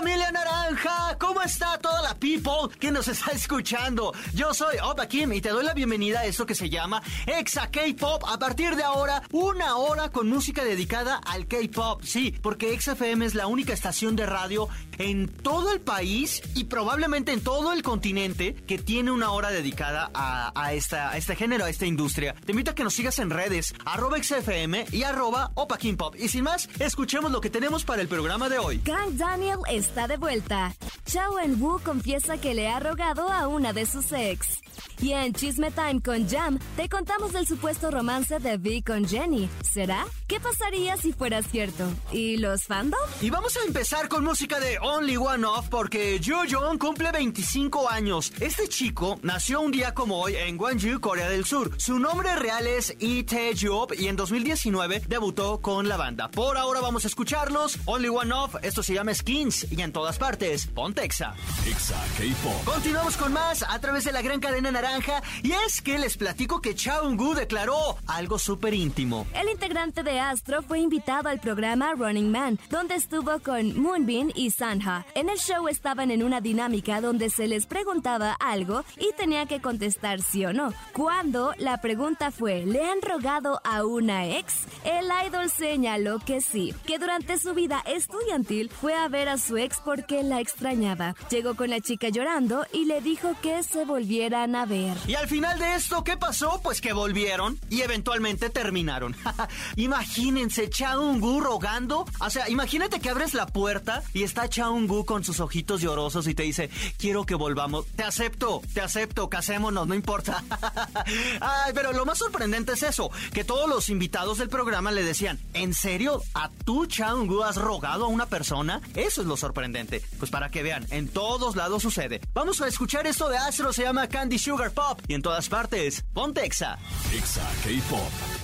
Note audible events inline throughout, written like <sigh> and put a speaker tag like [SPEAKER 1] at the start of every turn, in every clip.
[SPEAKER 1] Familia naranja, ¿cómo está toda la people que nos está <laughs> escuchando? Yo soy Opa Kim y te doy la bienvenida a esto que se llama Exa K-Pop. A partir de ahora, una hora con música dedicada al K-Pop. Sí, porque Exa FM es la única estación de radio en todo el país y probablemente en todo el continente que tiene una hora dedicada a, esta, este género, a esta industria. Te invito a que nos sigas en redes, arroba XFM y arroba Opa Kim Pop. Y sin más, escuchemos lo que tenemos para el programa de hoy.
[SPEAKER 2] Daniel está de vuelta. Chao En-woo confiesa que le ha rogado a una de sus ex. Y en Chisme Time con Jam, te contamos del supuesto romance de V con Jenny. ¿Será? ¿Qué pasaría si fuera cierto? ¿Y los fandom?
[SPEAKER 1] Y vamos a empezar con música de Only One Off porque Joo Jong cumple 25 años. Este chico nació un día como hoy en Gwangju, Corea del Sur. Su nombre real es Lee Tae-job y en 2019 debutó con la banda. Por ahora vamos a escucharlos. Only One Off, esto se llama Skins en todas partes, Pontexa.
[SPEAKER 3] Exa K-Pop.
[SPEAKER 1] Continuamos con más a través de la gran cadena naranja y es que les platico que Chaungu declaró algo súper íntimo.
[SPEAKER 2] El integrante de Astro fue invitado al programa Running Man, donde estuvo con Moonbin y Sanha. En el show estaban en una dinámica donde se les preguntaba algo y tenía que contestar sí o no. Cuando la pregunta fue, ¿le han rogado a una ex? El idol señaló que sí, que durante su vida estudiantil fue a ver a su ex porque la extrañaba. Llegó con la chica llorando y le dijo que se volvieran a ver.
[SPEAKER 1] Y al final de esto, ¿qué pasó? Pues que volvieron y eventualmente terminaron. <laughs> Imagínense, Chaungu rogando. O sea, imagínate que abres la puerta y está Chaungu con sus ojitos llorosos y te dice, quiero que volvamos. Te acepto, te acepto, casémonos, no importa. <laughs> Ay, pero lo más sorprendente es eso, que todos los invitados del programa le decían, ¿en serio? ¿A tú, Chaungu, has rogado a una persona? Eso es lo sorprendente. Pues para que vean, en todos lados sucede. Vamos a escuchar esto de Astro, se llama Candy Sugar Pop y en todas partes, ponte Exa.
[SPEAKER 3] Exa K-Pop.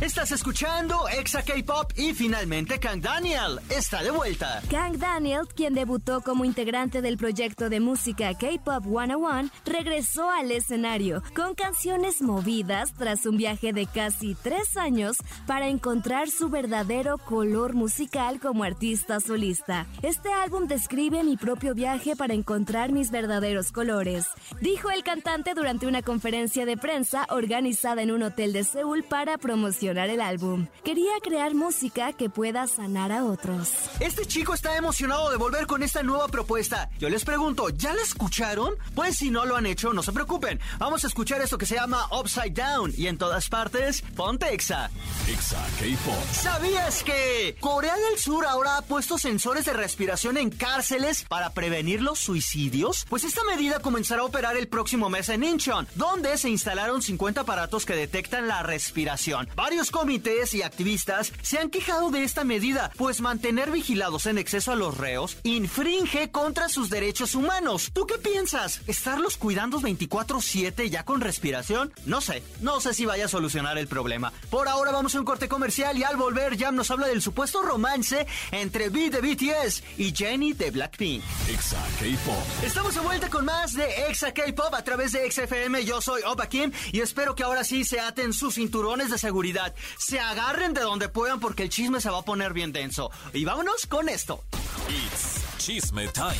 [SPEAKER 1] Estás escuchando Exa K-Pop y finalmente Kang Daniel está de vuelta.
[SPEAKER 2] Kang Daniel, quien debutó como integrante del proyecto de música K-Pop 101, regresó al escenario con canciones movidas tras un viaje de casi tres años para encontrar su verdadero color musical como artista solista. Este álbum describe mi propio viaje para encontrar mis verdaderos colores, dijo el cantante durante una conferencia de prensa organizada en un hotel de Seúl para promocionar el álbum. Quería crear música que pueda sanar a otros.
[SPEAKER 1] Este chico está emocionado de volver con esta nueva propuesta. Yo les pregunto, ¿ya la escucharon? Pues si no lo han hecho, no se preocupen. Vamos a escuchar esto que se llama Upside Down y en todas partes, ponte Exa.
[SPEAKER 3] Exa K-Pop.
[SPEAKER 1] ¿Sabías que Corea del Sur ahora ha puesto sensores de respiración en cárceles para prevenir los suicidios? Pues esta medida comenzará a operar el próximo mes en Incheon, donde se instalaron 50 aparatos que detectan la respiración. Varios comités y activistas se han quejado de esta medida, pues mantener vigilados en exceso a los reos infringe contra sus derechos humanos. ¿Tú qué piensas? ¿Estarlos cuidando 24/7 ya con respiración? No sé, no sé si vaya a solucionar el problema. Por ahora vamos a un corte comercial y al volver Jam nos habla del supuesto romance entre B de BTS y Jenny de Blackpink.
[SPEAKER 3] Exa K-Pop.
[SPEAKER 1] Estamos de vuelta con más de Exa K-Pop a través de XFM. Yo soy Opa Kim y espero que ahora sí se aten sus cinturones de seguridad se agarren de donde puedan porque el chisme se va a poner bien denso. Y vámonos con esto.
[SPEAKER 3] It's Chisme Time.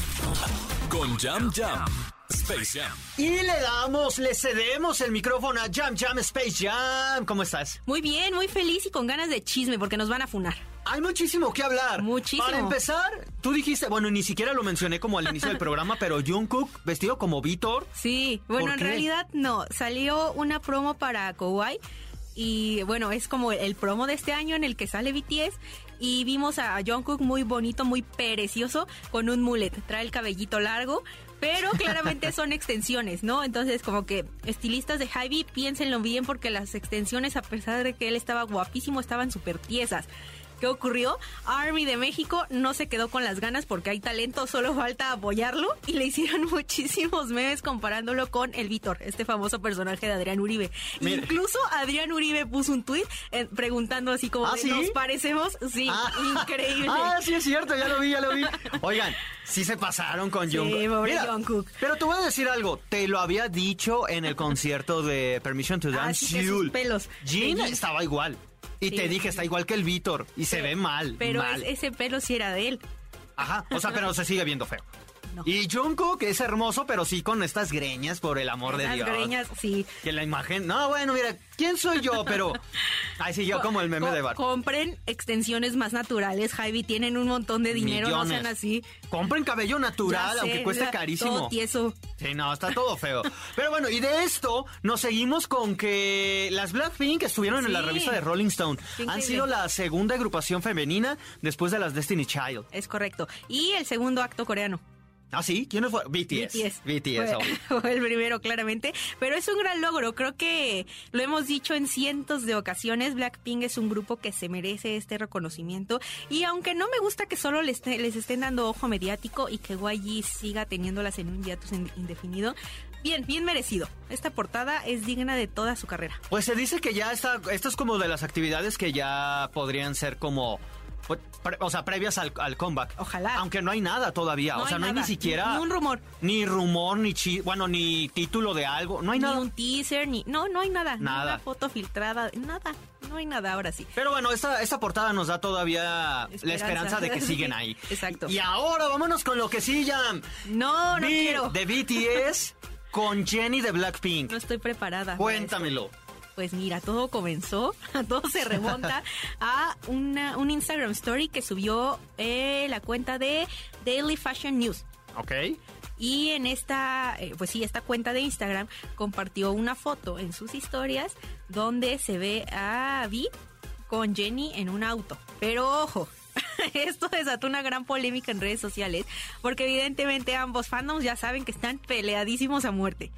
[SPEAKER 3] Con Jam Jam. Space Jam.
[SPEAKER 1] Y le damos, le cedemos el micrófono a Jam Jam Space Jam. ¿Cómo estás?
[SPEAKER 4] Muy bien, muy feliz y con ganas de chisme porque nos van a funar.
[SPEAKER 1] Hay muchísimo que hablar.
[SPEAKER 4] Muchísimo.
[SPEAKER 1] Para empezar, tú dijiste, bueno, ni siquiera lo mencioné como al inicio del programa, pero Jungkook vestido como Víctor.
[SPEAKER 4] Sí, bueno, en
[SPEAKER 1] qué?
[SPEAKER 4] realidad no. Salió una promo para Kawaii y bueno, es como el promo de este año en el que sale BTS y vimos a Jungkook muy bonito, muy precioso con un mullet, trae el cabellito largo, pero claramente <laughs> son extensiones, ¿no? Entonces como que estilistas de Hybe, piénsenlo bien porque las extensiones a pesar de que él estaba guapísimo estaban súper tiesas. ¿Qué ocurrió? Army de México no se quedó con las ganas porque hay talento, solo falta apoyarlo y le hicieron <laughs> muchísimos memes comparándolo con el Víctor, este famoso personaje de Adrián Uribe. Incluso Adrián Uribe puso un tuit eh, preguntando así como,
[SPEAKER 1] ¿Ah,
[SPEAKER 4] ¿nos parecemos? Sí,
[SPEAKER 1] ah.
[SPEAKER 4] increíble. <laughs>
[SPEAKER 1] Ah, sí es cierto, ya lo vi, ya lo vi. <laughs> Oigan, sí se pasaron con
[SPEAKER 4] sí, Jungkook.
[SPEAKER 1] Pero te voy a decir algo, te lo había dicho en el concierto de Permission to Dance.
[SPEAKER 4] Ah, sus pelos.
[SPEAKER 1] Gina estaba igual. Y te dije, está igual que el Víctor. Y se ve mal.
[SPEAKER 4] Pero ese pelo sí era de él.
[SPEAKER 1] Ajá, o sea, pero se sigue viendo feo. Y Jungkook es hermoso, pero sí con estas greñas, por el amor de Dios.
[SPEAKER 4] greñas, sí.
[SPEAKER 1] Que la imagen... No, bueno, mira, ¿quién soy yo? Pero... <laughs> Ay, sí, yo como el meme de Bar.
[SPEAKER 4] Compren extensiones más naturales, Javi. Tienen un montón de dinero, no sean así.
[SPEAKER 1] Compren cabello natural, aunque cueste carísimo.
[SPEAKER 4] Todo tieso.
[SPEAKER 1] Sí, no, está todo feo. Pero bueno, y de esto nos seguimos con que las Blackpink estuvieron en la revista de Rolling Stone. Han sido la segunda agrupación femenina después de las Destiny Child.
[SPEAKER 4] Es correcto. Y el segundo acto coreano.
[SPEAKER 1] ¿Ah, sí? ¿Quién fue? BTS. BTS. <laughs>
[SPEAKER 4] Fue, el primero, claramente. Pero es un gran logro. Creo que lo hemos dicho en cientos de ocasiones. Blackpink es un grupo que se merece este reconocimiento. Y aunque no me gusta que solo les, les estén dando ojo mediático y que YG siga teniéndolas en un hiatus indefinido, bien, bien merecido. Esta portada es digna de toda su carrera.
[SPEAKER 1] Pues se dice que ya está, esto es como de las actividades que ya podrían ser como o sea, previas al, comeback.
[SPEAKER 4] Ojalá.
[SPEAKER 1] Aunque no hay nada todavía. o sea, no hay ni siquiera.
[SPEAKER 4] Ni un rumor.
[SPEAKER 1] Ni rumor, ni chi bueno, ni título de algo. No hay
[SPEAKER 4] ni
[SPEAKER 1] nada.
[SPEAKER 4] Ni un teaser, ni. No, no hay nada. Nada. Ni una foto filtrada. Nada. No hay nada ahora sí.
[SPEAKER 1] Pero bueno, esta, esta portada nos da todavía la esperanza de que <laughs> siguen ahí.
[SPEAKER 4] Exacto.
[SPEAKER 1] Y ahora vámonos con lo que sí ya.
[SPEAKER 4] No, no quiero.
[SPEAKER 1] De BTS con Jenny de Blackpink.
[SPEAKER 4] No estoy preparada.
[SPEAKER 1] Cuéntamelo.
[SPEAKER 4] Pues mira, todo comenzó, <laughs> todo se remonta a una, un Instagram story que subió eh, la cuenta de Daily Fashion News.
[SPEAKER 1] Ok.
[SPEAKER 4] Y en esta, eh, pues sí, esta cuenta de Instagram compartió una foto en sus historias donde se ve a Vi con Jenny en un auto. Pero ojo, <laughs> esto desató una gran polémica en redes sociales porque evidentemente ambos fandoms ya saben que están peleadísimos a muerte.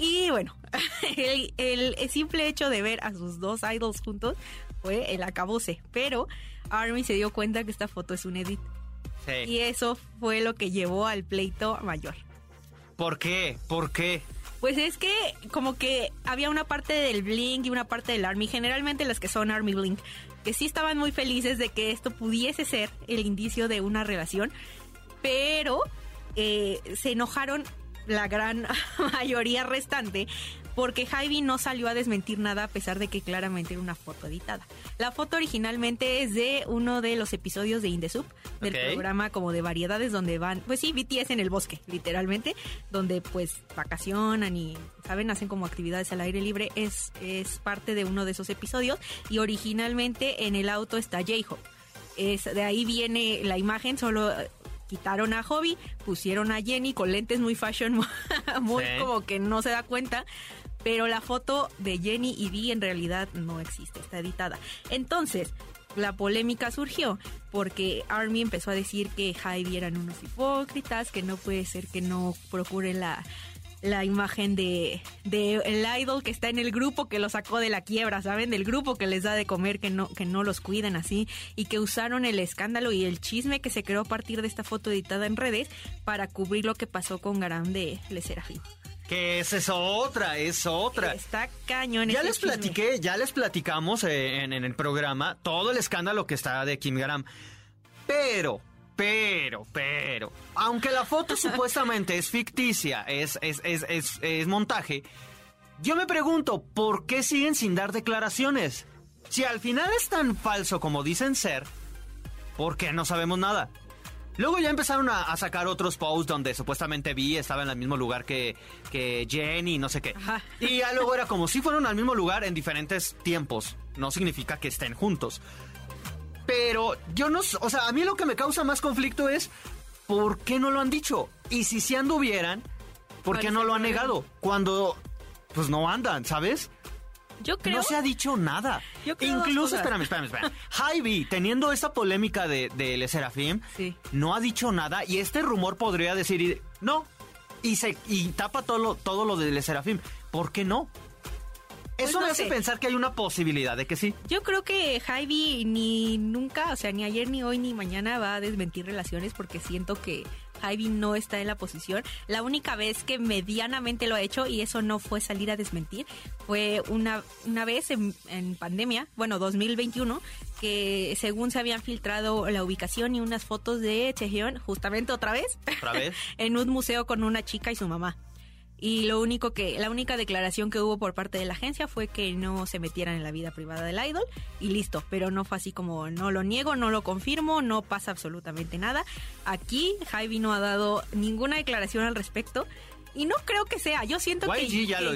[SPEAKER 4] Y bueno, <laughs> el, simple hecho de ver a sus dos idols juntos fue el acabose. Pero Army se dio cuenta que esta foto es un edit. Y eso fue lo que llevó al pleito mayor.
[SPEAKER 1] ¿Por qué? ¿Por qué?
[SPEAKER 4] Pues es que como que había una parte del Blink y una parte del Army, generalmente las que son Army Blink, que sí estaban muy felices de que esto pudiese ser el indicio de una relación, pero eh, se enojaron la gran <laughs> mayoría restante, porque Javi no salió a desmentir nada a pesar de que claramente era una foto editada. La foto originalmente es de uno de los episodios de Indesub, del programa como de variedades donde van, pues sí, BTS en el bosque, literalmente, donde pues vacacionan y, ¿saben? Hacen como actividades al aire libre. Es, es parte de uno de esos episodios y originalmente en el auto está J-Hope. Es, de ahí viene la imagen, solo quitaron a Hobby, pusieron a Jenny con lentes muy fashion, <laughs> muy como que no se da cuenta. Pero la foto de Jenny y Vi en realidad no existe, está editada. Entonces, la polémica surgió porque Army empezó a decir que Heidi eran unos hipócritas, que no puede ser que no procuren la, la imagen de, de, el idol que está en el grupo que lo sacó de la quiebra, ¿saben? Del grupo que les da de comer, que no, que no los cuidan así, y que usaron el escándalo y el chisme que se creó a partir de esta foto editada en redes para cubrir lo que pasó con Garam de Le Serafín.
[SPEAKER 1] Que es eso otra, es otra.
[SPEAKER 4] Está cañón.
[SPEAKER 1] Ya les platiqué, ya les platicamos eh, en, en el programa todo el escándalo que está de Kim Garam. Pero, pero, pero, aunque la foto <laughs> supuestamente es ficticia, es, es, es, es, montaje, yo me pregunto, ¿por qué siguen sin dar declaraciones? Si al final es tan falso como dicen ser, ¿por qué no sabemos nada? Luego ya empezaron a, sacar otros posts donde supuestamente Vi estaba en el mismo lugar que, que Jenny, no sé qué. Y ya luego era como si fueron al mismo lugar en diferentes tiempos. No significa que estén juntos. Pero yo no, o sea, a mí lo que me causa más conflicto es ¿por qué no lo han dicho? Y si sí anduvieran, ¿por qué no lo han negado? Cuando pues no andan, ¿sabes?
[SPEAKER 4] Yo creo.
[SPEAKER 1] No se ha dicho nada.
[SPEAKER 4] Yo
[SPEAKER 1] Incluso, espérame, espérame, espérame. Javi, teniendo esta polémica de, de Le Serafim, no ha dicho nada y este rumor podría decir, no, y se y tapa todo lo, todo lo de Le Serafim. ¿Por qué no? Eso
[SPEAKER 4] Pues no
[SPEAKER 1] me hace
[SPEAKER 4] sé.
[SPEAKER 1] pensar que hay una posibilidad de que sí.
[SPEAKER 4] Yo creo que Javi ni nunca, o sea, ni ayer, ni hoy, ni mañana va a desmentir relaciones porque siento que Javi no está en la posición. La única vez que medianamente lo ha hecho, y eso no fue salir a desmentir, fue una, una vez en, en pandemia, bueno, 2021, que según se habían filtrado la ubicación y unas fotos de Chejeon, justamente otra vez,
[SPEAKER 1] ¿Otra vez? <laughs>
[SPEAKER 4] en un museo con una chica y su mamá. Y lo único que, la única declaración que hubo por parte de la agencia fue que no se metieran en la vida privada del idol y listo. Pero no fue así como no lo niego, no lo confirmo, no pasa absolutamente nada. Aquí Javi no ha dado ninguna declaración al respecto. Y no creo que sea. Yo siento que,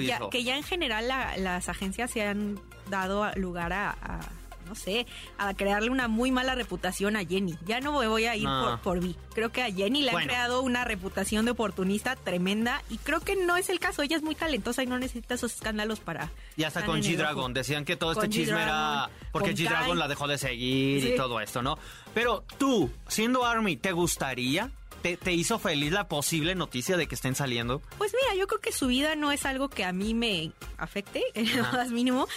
[SPEAKER 1] ya
[SPEAKER 4] que ya en general la- las agencias se han dado lugar a, a, no sé, a crearle una muy mala reputación a Jenny. Ya no me voy a ir
[SPEAKER 1] No.
[SPEAKER 4] por, por Vi. Creo que a Jenny le
[SPEAKER 1] Bueno.
[SPEAKER 4] creado una reputación de oportunista tremenda y creo que no es el caso. Ella es muy talentosa y no necesita esos escándalos para...
[SPEAKER 1] Y hasta con G-Dragon. Decían que todo este chisme era porque G-Dragon la dejó de seguir y todo esto, ¿no? Pero tú, siendo Army, ¿te gustaría? ¿Te, te hizo feliz la posible noticia de que estén saliendo?
[SPEAKER 4] Pues mira, yo creo que su vida no es algo que a mí me afecte, <laughs> en lo más mínimo.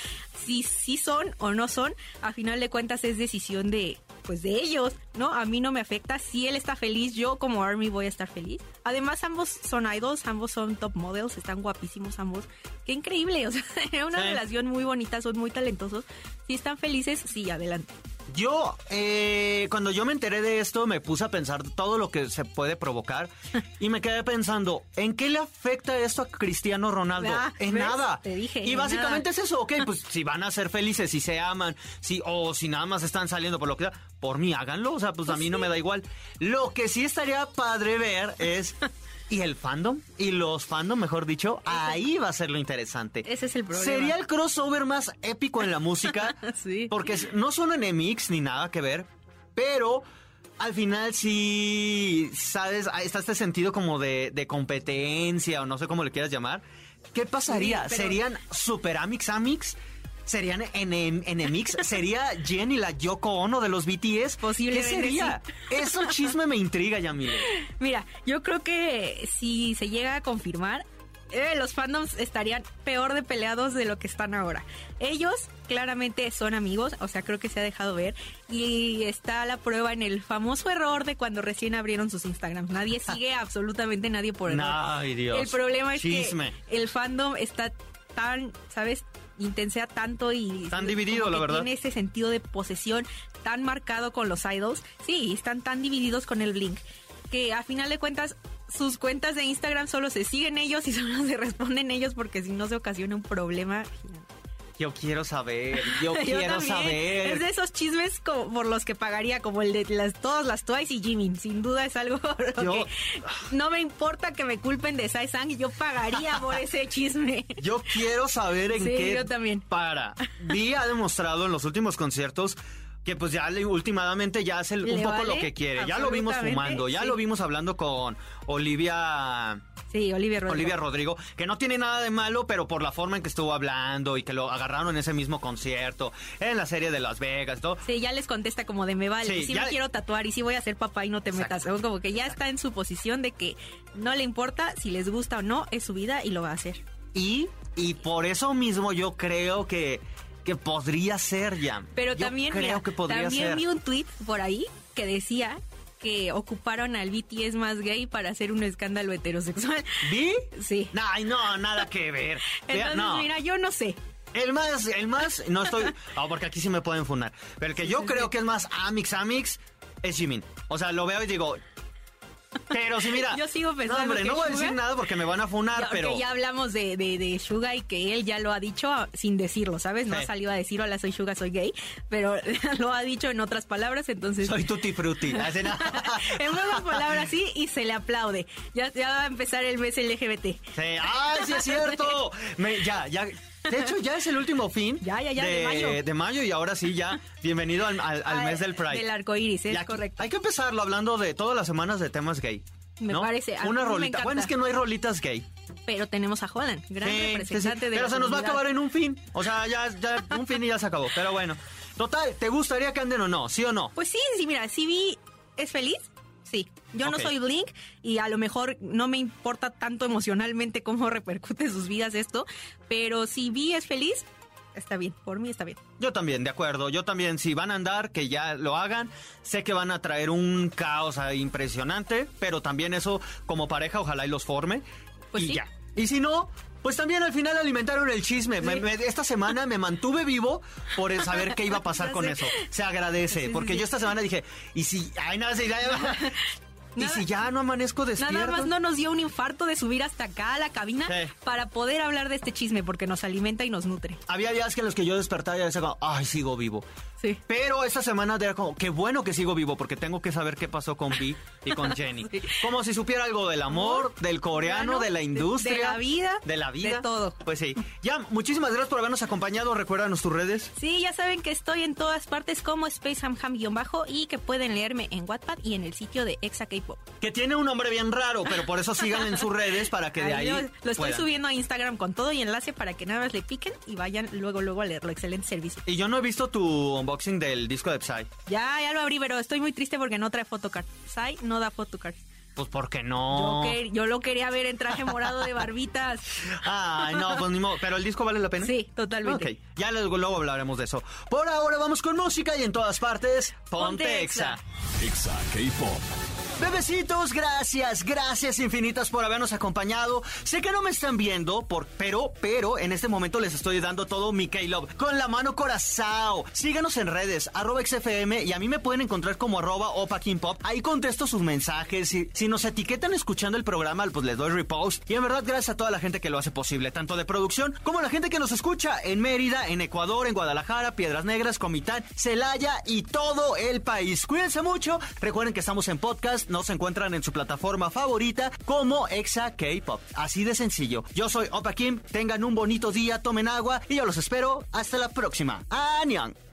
[SPEAKER 4] Si sí son o no son, a final de cuentas es decisión de pues de ellos, ¿no? A mí no me afecta. Si él está feliz, yo como Army voy a estar feliz. Además, ambos son idols, ambos son top models, están guapísimos ambos. Qué increíble, <laughs> o sea, era una
[SPEAKER 1] Sí.
[SPEAKER 4] relación muy bonita, son muy talentosos. Si están felices, sí, adelante.
[SPEAKER 1] Yo, eh, cuando yo me enteré de esto, me puse a pensar todo lo que se puede provocar <laughs> y me quedé pensando, ¿en qué le afecta esto a Cristiano Ronaldo?
[SPEAKER 4] Ah,
[SPEAKER 1] en
[SPEAKER 4] ¿ves?
[SPEAKER 1] nada.
[SPEAKER 4] Te dije,
[SPEAKER 1] y
[SPEAKER 4] en
[SPEAKER 1] básicamente
[SPEAKER 4] nada.
[SPEAKER 1] es eso, ok, pues si van a ser felices, si se aman, si o si nada más están saliendo por lo que sea, por mí háganlo, o sea, pues, a
[SPEAKER 4] Pues
[SPEAKER 1] mí no me da igual. Lo que sí estaría padre ver es <laughs> ¿Y el fandom? ¿Y los fandom, mejor dicho? Ahí va a ser lo interesante.
[SPEAKER 4] Ese es el problema.
[SPEAKER 1] Sería el crossover más épico en la música. <laughs>
[SPEAKER 4] Sí.
[SPEAKER 1] Porque no son enemigos ni nada que ver, pero al final sí, ¿sabes? Ahí Está este sentido como de, de competencia o no sé cómo le quieras llamar. ¿Qué pasaría?
[SPEAKER 4] Sí, pero-
[SPEAKER 1] ¿Serían super amix amix? ¿Serían enem- enemix? ¿Sería Jenny la Yoko Ono de los BTS?
[SPEAKER 4] Posiblemente
[SPEAKER 1] ¿Qué sería? Eso chisme me intriga, Yamile.
[SPEAKER 4] Mira, yo creo que si se llega a confirmar, eh, los fandoms estarían peor de peleados de lo que están ahora. Ellos claramente son amigos, o sea, creo que se ha dejado ver. Y está la prueba en el famoso error de cuando recién abrieron sus Instagrams. Nadie <laughs> sigue absolutamente nadie por error.
[SPEAKER 1] Ay, Dios.
[SPEAKER 4] El problema es
[SPEAKER 1] Chisme.
[SPEAKER 4] que el fandom está tan, ¿sabes? Intensea tanto y...
[SPEAKER 1] Tan dividido, la verdad.
[SPEAKER 4] Tiene ese sentido de posesión tan marcado con los idols. Sí, están tan divididos con el Blink que a final de cuentas sus cuentas de Instagram solo se siguen ellos y <laughs> solo se responden ellos porque si no se ocasiona un problema gigante.
[SPEAKER 1] Yo quiero saber, <laughs> yo,
[SPEAKER 4] Yo
[SPEAKER 1] quiero
[SPEAKER 4] también.
[SPEAKER 1] saber.
[SPEAKER 4] Es de esos chismes como por los que pagaría, como el de las, todas las Twice y Jimin. Sin duda es algo <laughs>
[SPEAKER 1] Yo-
[SPEAKER 4] que no me importa que me culpen de Sai Sang y yo pagaría por ese chisme. <laughs>
[SPEAKER 1] Yo quiero saber en
[SPEAKER 4] Sí,
[SPEAKER 1] qué
[SPEAKER 4] yo también.
[SPEAKER 1] para. Vi ha demostrado en los últimos conciertos que pues ya le, últimamente ya hace un poco
[SPEAKER 4] vale
[SPEAKER 1] lo que quiere. Ya lo vimos fumando, ya
[SPEAKER 4] sí.
[SPEAKER 1] lo vimos hablando con Olivia
[SPEAKER 4] Sí, Olivia Rodrigo.
[SPEAKER 1] Olivia Rodrigo, que no tiene nada de malo, pero por la forma en que estuvo hablando y que lo agarraron en ese mismo concierto, en la serie de Las Vegas todo.
[SPEAKER 4] Sí, ya les contesta como de me vale,
[SPEAKER 1] Sí,
[SPEAKER 4] sí,
[SPEAKER 1] ya-
[SPEAKER 4] me quiero tatuar y sí voy a ser papá y no te metas. Como que ya está en su posición de que no le importa si les gusta o no, es su vida y lo va a hacer.
[SPEAKER 1] Y, y por eso mismo yo creo que, que podría ser ya.
[SPEAKER 4] Pero
[SPEAKER 1] Yo
[SPEAKER 4] también,
[SPEAKER 1] creo
[SPEAKER 4] mira,
[SPEAKER 1] que podría
[SPEAKER 4] también
[SPEAKER 1] ser.
[SPEAKER 4] vi un tweet por ahí que decía que ocuparon al BTS más gay para hacer un escándalo heterosexual.
[SPEAKER 1] ¿Vi?
[SPEAKER 4] Sí.
[SPEAKER 1] Ay, no, nada que ver. <laughs>
[SPEAKER 4] Entonces,
[SPEAKER 1] no.
[SPEAKER 4] mira, yo no sé.
[SPEAKER 1] El más, el más, no estoy. <laughs> No, porque aquí sí me pueden fundar. Pero el que yo creo que es más Amix Amix es Jimin. O sea, lo veo y digo. Pero sí, mira.
[SPEAKER 4] Yo sigo pensando
[SPEAKER 1] No, hombre,
[SPEAKER 4] que
[SPEAKER 1] no voy a decir nada porque me van a funar,
[SPEAKER 4] Ya,
[SPEAKER 1] pero.
[SPEAKER 4] ya hablamos de, de, de Suga y que él ya lo ha dicho sin decirlo, ¿sabes? No
[SPEAKER 1] Sí.
[SPEAKER 4] salió a decir, hola, soy Suga, soy gay, pero <laughs> lo ha dicho en otras palabras, entonces...
[SPEAKER 1] Soy tutti frutti. <laughs> Así, no.
[SPEAKER 4] en pocas palabras sí y se le aplaude. Ya, ya va a empezar el mes LGBT.
[SPEAKER 1] Sí, ¡Ay, sí es cierto! Me- ya, ya. De hecho, ya es el último fin.
[SPEAKER 4] Ya, ya, ya, de mayo.
[SPEAKER 1] de mayo, y ahora sí, ya. Bienvenido al, al- al
[SPEAKER 4] Ah,
[SPEAKER 1] mes del Pride.
[SPEAKER 4] Del arco iris, es correcto.
[SPEAKER 1] Hay que empezarlo hablando de todas las semanas de temas gay.
[SPEAKER 4] Me
[SPEAKER 1] ¿no?
[SPEAKER 4] parece,
[SPEAKER 1] Una
[SPEAKER 4] me
[SPEAKER 1] rolita. Bueno, es que no hay rolitas gay.
[SPEAKER 4] Pero tenemos a Holland, gran
[SPEAKER 1] Sí, sí, sí.
[SPEAKER 4] representante de
[SPEAKER 1] Pero
[SPEAKER 4] la
[SPEAKER 1] se nos va a acabar en un fin. O sea, ya, ya un fin y ya se acabó. Pero bueno. Total, ¿te gustaría que anden o no? ¿Sí o no?
[SPEAKER 4] Pues sí, sí, mira, si vi es feliz, sí. Yo no soy Blink y a lo mejor no me importa tanto emocionalmente cómo <laughs> repercute sus vidas esto, pero si vi es feliz, está bien, por mí está bien.
[SPEAKER 1] Yo también, de acuerdo. Yo también, si van a andar, que ya lo hagan. Sé que van a traer un caos impresionante, pero también eso, como pareja, ojalá y los forme.
[SPEAKER 4] Pues
[SPEAKER 1] y
[SPEAKER 4] sí.
[SPEAKER 1] ya. Y si no, pues también al final alimentaron el chisme. Me- me- esta semana me mantuve vivo por el saber qué iba a pasar <laughs> con eso. Se agradece, porque yo esta semana dije, y si, ay, nada, si ya, <laughs> y si ya no amanezco despierto.
[SPEAKER 4] Nada más no nos dio un infarto de subir hasta acá a la cabina
[SPEAKER 1] Sí.
[SPEAKER 4] para poder hablar de este chisme porque nos alimenta y nos nutre.
[SPEAKER 1] Había días que en los que yo despertaba y decía como, ay, sigo vivo.
[SPEAKER 4] Sí.
[SPEAKER 1] Pero esta semana era como, qué bueno que sigo vivo porque tengo que saber qué pasó con Vi y con <laughs> Jenny.
[SPEAKER 4] Sí.
[SPEAKER 1] Como si supiera algo del amor, del coreano, de la industria.
[SPEAKER 4] de la vida,
[SPEAKER 1] De la vida.
[SPEAKER 4] de todo.
[SPEAKER 1] Pues sí. Ya, muchísimas gracias por habernos acompañado. Recuérdanos tus redes.
[SPEAKER 4] Sí, ya saben que estoy en todas partes como SpaceHamHam-bajo y que pueden leerme en Wattpad y en el sitio de Exa K-Pop.
[SPEAKER 1] Que tiene un nombre bien raro, pero por eso sigan en sus redes para que de <laughs> ahí.
[SPEAKER 4] lo, lo estoy
[SPEAKER 1] puedan.
[SPEAKER 4] subiendo a Instagram con todo y enlace para que nada más le piquen y vayan luego luego a leerlo. Excelente servicio.
[SPEAKER 1] Y yo no he visto tu unboxing del disco de Psy.
[SPEAKER 4] Ya, ya lo abrí, pero estoy muy triste porque no trae photocard. Sai no da photocard.
[SPEAKER 1] Pues porque no.
[SPEAKER 4] Yo, que- yo lo quería ver en traje morado de barbitas. <laughs>
[SPEAKER 1] Ay, no, pues ni modo. ¿Pero el disco vale la pena?
[SPEAKER 4] Sí, totalmente.
[SPEAKER 1] Ok, ya luego, luego hablaremos de eso. Por ahora vamos con música y en todas partes, ponte,
[SPEAKER 4] Ponte
[SPEAKER 1] exa.
[SPEAKER 4] Exa.
[SPEAKER 3] Exa K-Pop.
[SPEAKER 1] Bebecitos, gracias, gracias infinitas por habernos acompañado. Sé que no me están viendo, por, pero, pero en este momento les estoy dando todo mi K-Love con la mano corazao. Síganos en redes, arroba XFM y a mí me pueden encontrar como arroba Opa King Pop. Ahí contesto sus mensajes. Si, si nos etiquetan escuchando el programa, pues les doy repost. Y en verdad, gracias a toda la gente que lo hace posible, tanto de producción como la gente que nos escucha en Mérida, en Ecuador, en Guadalajara, Piedras Negras, Comitán, Celaya y todo el país. Cuídense mucho. Recuerden que estamos en podcast, nos encuentran en su plataforma favorita como Exa K-Pop. Así de sencillo. Yo soy Opa Kim, tengan un bonito día, tomen agua y yo los espero hasta la próxima. ¡Annyeong!